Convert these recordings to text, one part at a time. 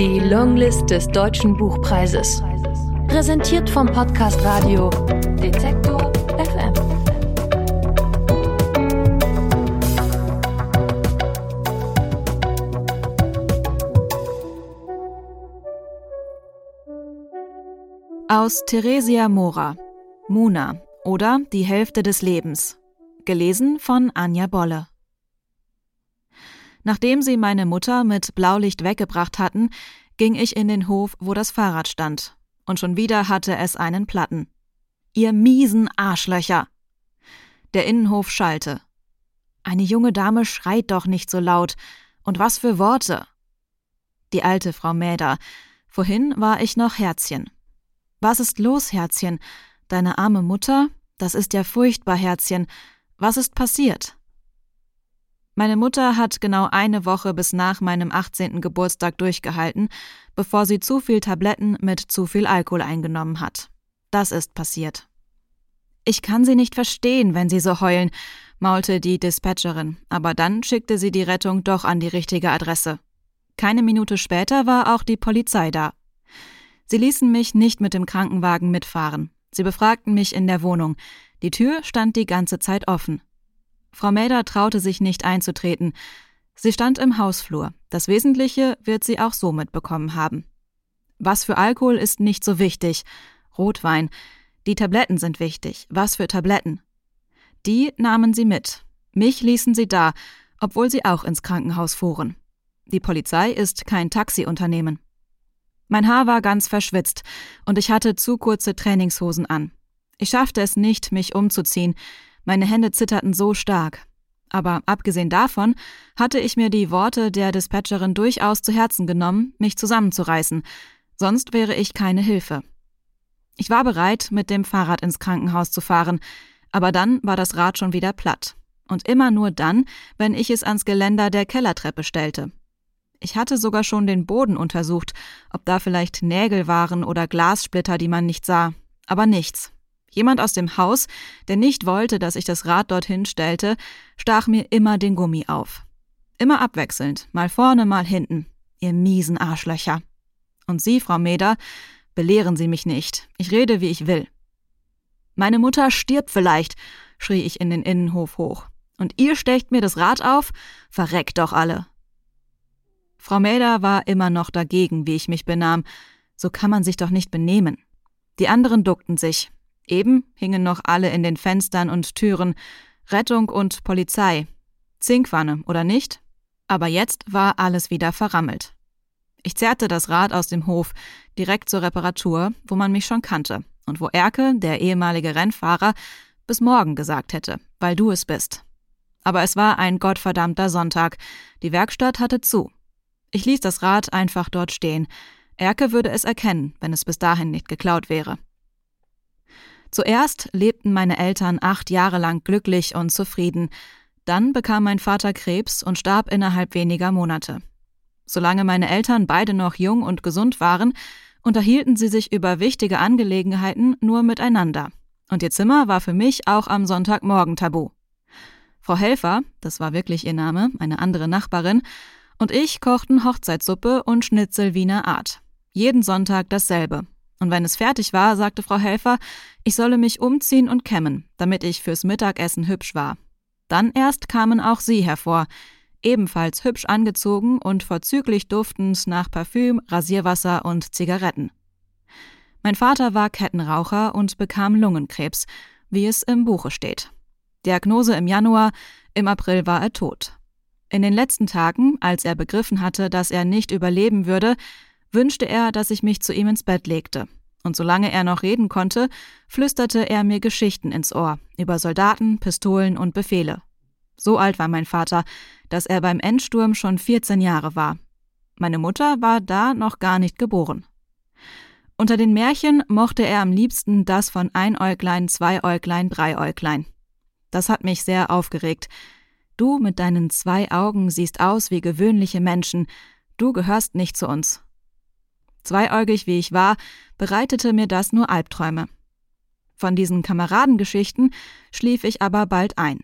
Die Longlist des Deutschen Buchpreises. Präsentiert vom Podcast Radio Detektor FM. Aus Theresia Mora. Muna oder Die Hälfte des Lebens. Gelesen von Anja Bolle. Nachdem sie meine Mutter mit Blaulicht weggebracht hatten, ging ich in den Hof, wo das Fahrrad stand. Und schon wieder hatte es einen Platten. Ihr miesen Arschlöcher! Der Innenhof schallte. Eine junge Dame schreit doch nicht so laut. Und was für Worte! Die alte Frau Mäder. Vorhin war ich noch Herzchen. Was ist los, Herzchen? Deine arme Mutter? Das ist ja furchtbar, Herzchen. Was ist passiert? Meine Mutter hat genau eine Woche bis nach meinem 18. Geburtstag durchgehalten, bevor sie zu viel Tabletten mit zu viel Alkohol eingenommen hat. Das ist passiert. Ich kann sie nicht verstehen, wenn sie so heulen, maulte die Dispatcherin, aber dann schickte sie die Rettung doch an die richtige Adresse. Keine Minute später war auch die Polizei da. Sie ließen mich nicht mit dem Krankenwagen mitfahren. Sie befragten mich in der Wohnung. Die Tür stand die ganze Zeit offen. Frau Mäder traute sich nicht einzutreten. Sie stand im Hausflur. Das Wesentliche wird sie auch so mitbekommen haben. Was für Alkohol ist nicht so wichtig. Rotwein. Die Tabletten sind wichtig. Was für Tabletten? Die nahmen sie mit. Mich ließen sie da, obwohl sie auch ins Krankenhaus fuhren. Die Polizei ist kein Taxiunternehmen. Mein Haar war ganz verschwitzt und ich hatte zu kurze Trainingshosen an. Ich schaffte es nicht, mich umzuziehen. Meine Hände zitterten so stark. Aber abgesehen davon hatte ich mir die Worte der Dispatcherin durchaus zu Herzen genommen, mich zusammenzureißen, sonst wäre ich keine Hilfe. Ich war bereit, mit dem Fahrrad ins Krankenhaus zu fahren, aber dann war das Rad schon wieder platt. Und immer nur dann, wenn ich es ans Geländer der Kellertreppe stellte. Ich hatte sogar schon den Boden untersucht, ob da vielleicht Nägel waren oder Glassplitter, die man nicht sah. Aber nichts. Jemand aus dem Haus, der nicht wollte, dass ich das Rad dorthin stellte, stach mir immer den Gummi auf. Immer abwechselnd, mal vorne, mal hinten. Ihr miesen Arschlöcher. Und Sie, Frau Meder, belehren Sie mich nicht. Ich rede, wie ich will. Meine Mutter stirbt vielleicht, schrie ich in den Innenhof hoch. Und ihr stecht mir das Rad auf? Verreckt doch alle. Frau Mäder war immer noch dagegen, wie ich mich benahm. So kann man sich doch nicht benehmen. Die anderen duckten sich, Eben hingen noch alle in den Fenstern und Türen Rettung und Polizei. Zinkwanne, oder nicht? Aber jetzt war alles wieder verrammelt. Ich zerrte das Rad aus dem Hof, direkt zur Reparatur, wo man mich schon kannte und wo Erke, der ehemalige Rennfahrer, bis morgen gesagt hätte, weil du es bist. Aber es war ein gottverdammter Sonntag. Die Werkstatt hatte zu. Ich ließ das Rad einfach dort stehen. Erke würde es erkennen, wenn es bis dahin nicht geklaut wäre. Zuerst lebten meine Eltern acht Jahre lang glücklich und zufrieden. Dann bekam mein Vater Krebs und starb innerhalb weniger Monate. Solange meine Eltern beide noch jung und gesund waren, unterhielten sie sich über wichtige Angelegenheiten nur miteinander. Und ihr Zimmer war für mich auch am Sonntagmorgen tabu. Frau Helfer, das war wirklich ihr Name, eine andere Nachbarin, und ich kochten Hochzeitssuppe und Schnitzel Wiener Art. Jeden Sonntag dasselbe, und wenn es fertig war, sagte Frau Helfer, ich solle mich umziehen und kämmen, damit ich fürs Mittagessen hübsch war. Dann erst kamen auch sie hervor, ebenfalls hübsch angezogen und vorzüglich duftend nach Parfüm, Rasierwasser und Zigaretten. Mein Vater war Kettenraucher und bekam Lungenkrebs, wie es im Buche steht. Diagnose im Januar, im April war er tot. In den letzten Tagen, als er begriffen hatte, dass er nicht überleben würde, wünschte er, dass ich mich zu ihm ins Bett legte. Und solange er noch reden konnte, flüsterte er mir Geschichten ins Ohr über Soldaten, Pistolen und Befehle. So alt war mein Vater, dass er beim Endsturm schon 14 Jahre war. Meine Mutter war da noch gar nicht geboren. Unter den Märchen mochte er am liebsten das von Einäuglein, Zweiäuglein, Dreiäuglein. Das hat mich sehr aufgeregt. Du mit deinen zwei Augen siehst aus wie gewöhnliche Menschen. Du gehörst nicht zu uns. Zweiäugig wie ich war, bereitete mir das nur Albträume. Von diesen Kameradengeschichten schlief ich aber bald ein.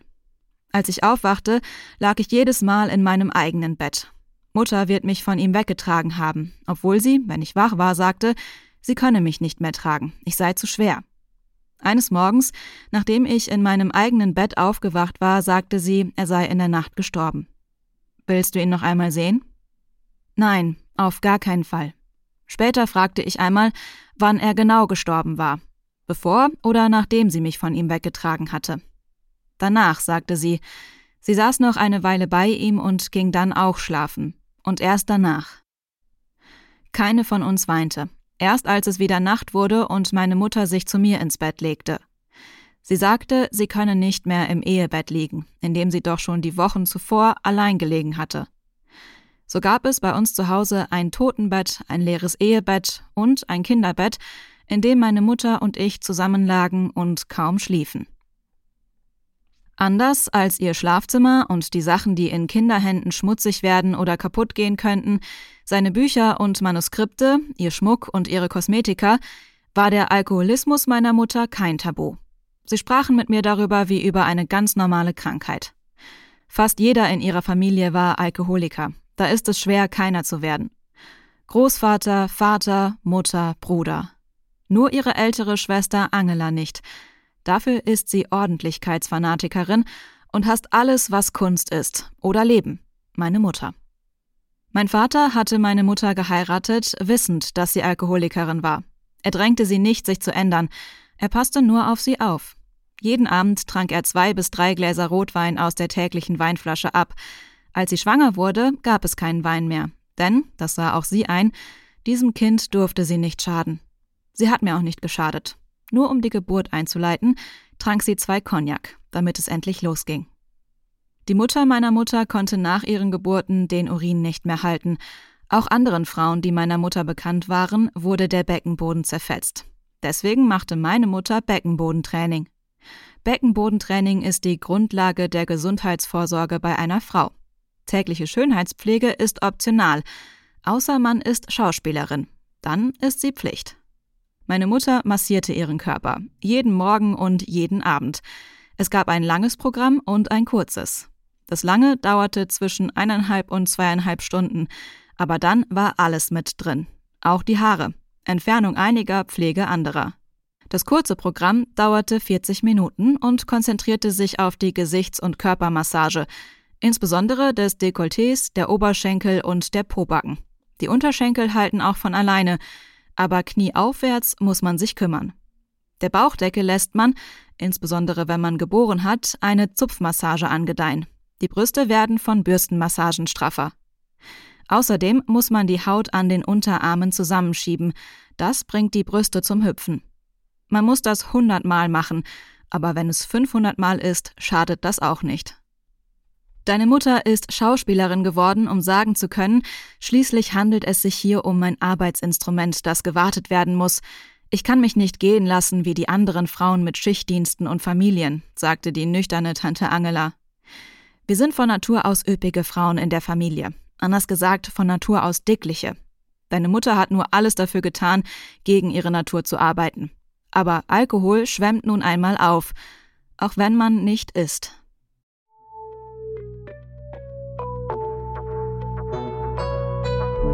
Als ich aufwachte, lag ich jedes Mal in meinem eigenen Bett. Mutter wird mich von ihm weggetragen haben, obwohl sie, wenn ich wach war, sagte, sie könne mich nicht mehr tragen, ich sei zu schwer. Eines Morgens, nachdem ich in meinem eigenen Bett aufgewacht war, sagte sie, er sei in der Nacht gestorben. Willst du ihn noch einmal sehen? Nein, auf gar keinen Fall. Später fragte ich einmal, wann er genau gestorben war, bevor oder nachdem sie mich von ihm weggetragen hatte. Danach, sagte sie, sie saß noch eine Weile bei ihm und ging dann auch schlafen, und erst danach. Keine von uns weinte, erst als es wieder Nacht wurde und meine Mutter sich zu mir ins Bett legte. Sie sagte, sie könne nicht mehr im Ehebett liegen, in dem sie doch schon die Wochen zuvor allein gelegen hatte. So gab es bei uns zu Hause ein Totenbett, ein leeres Ehebett und ein Kinderbett, in dem meine Mutter und ich zusammenlagen und kaum schliefen. Anders als ihr Schlafzimmer und die Sachen, die in Kinderhänden schmutzig werden oder kaputt gehen könnten, seine Bücher und Manuskripte, ihr Schmuck und ihre Kosmetika, war der Alkoholismus meiner Mutter kein Tabu. Sie sprachen mit mir darüber wie über eine ganz normale Krankheit. Fast jeder in ihrer Familie war Alkoholiker. Da ist es schwer, keiner zu werden. Großvater, Vater, Mutter, Bruder. Nur ihre ältere Schwester Angela nicht, Dafür ist sie Ordentlichkeitsfanatikerin und hasst alles, was Kunst ist oder Leben. Meine Mutter. Mein Vater hatte meine Mutter geheiratet, wissend, dass sie Alkoholikerin war. Er drängte sie nicht, sich zu ändern. Er passte nur auf sie auf. Jeden Abend trank er zwei bis drei Gläser Rotwein aus der täglichen Weinflasche ab. Als sie schwanger wurde, gab es keinen Wein mehr. Denn, das sah auch sie ein, diesem Kind durfte sie nicht schaden. Sie hat mir auch nicht geschadet. Nur um die Geburt einzuleiten, trank sie zwei Cognac, damit es endlich losging. Die Mutter meiner Mutter konnte nach ihren Geburten den Urin nicht mehr halten. Auch anderen Frauen, die meiner Mutter bekannt waren, wurde der Beckenboden zerfetzt. Deswegen machte meine Mutter Beckenbodentraining. Beckenbodentraining ist die Grundlage der Gesundheitsvorsorge bei einer Frau. Tägliche Schönheitspflege ist optional, außer man ist Schauspielerin. Dann ist sie Pflicht. Meine Mutter massierte ihren Körper, jeden Morgen und jeden Abend. Es gab ein langes Programm und ein kurzes. Das lange dauerte zwischen eineinhalb und zweieinhalb Stunden, aber dann war alles mit drin. Auch die Haare, Entfernung einiger, Pflege anderer. Das kurze Programm dauerte 40 Minuten und konzentrierte sich auf die Gesichts- und Körpermassage, insbesondere des Dekolletés, der Oberschenkel und der Pobacken. Die Unterschenkel halten auch von alleine, aber knieaufwärts muss man sich kümmern. Der Bauchdecke lässt man, insbesondere wenn man geboren hat, eine Zupfmassage angedeihen. Die Brüste werden von Bürstenmassagen straffer. Außerdem muss man die Haut an den Unterarmen zusammenschieben. Das bringt die Brüste zum Hüpfen. Man muss das hundertmal machen, aber wenn es 500 Mal ist, schadet das auch nicht. Deine Mutter ist Schauspielerin geworden, um sagen zu können, schließlich handelt es sich hier um mein Arbeitsinstrument, das gewartet werden muss. Ich kann mich nicht gehen lassen wie die anderen Frauen mit Schichtdiensten und Familien, sagte die nüchterne Tante Angela. Wir sind von Natur aus üppige Frauen in der Familie. Anders gesagt, von Natur aus dickliche. Deine Mutter hat nur alles dafür getan, gegen ihre Natur zu arbeiten. Aber Alkohol schwemmt nun einmal auf, auch wenn man nicht isst.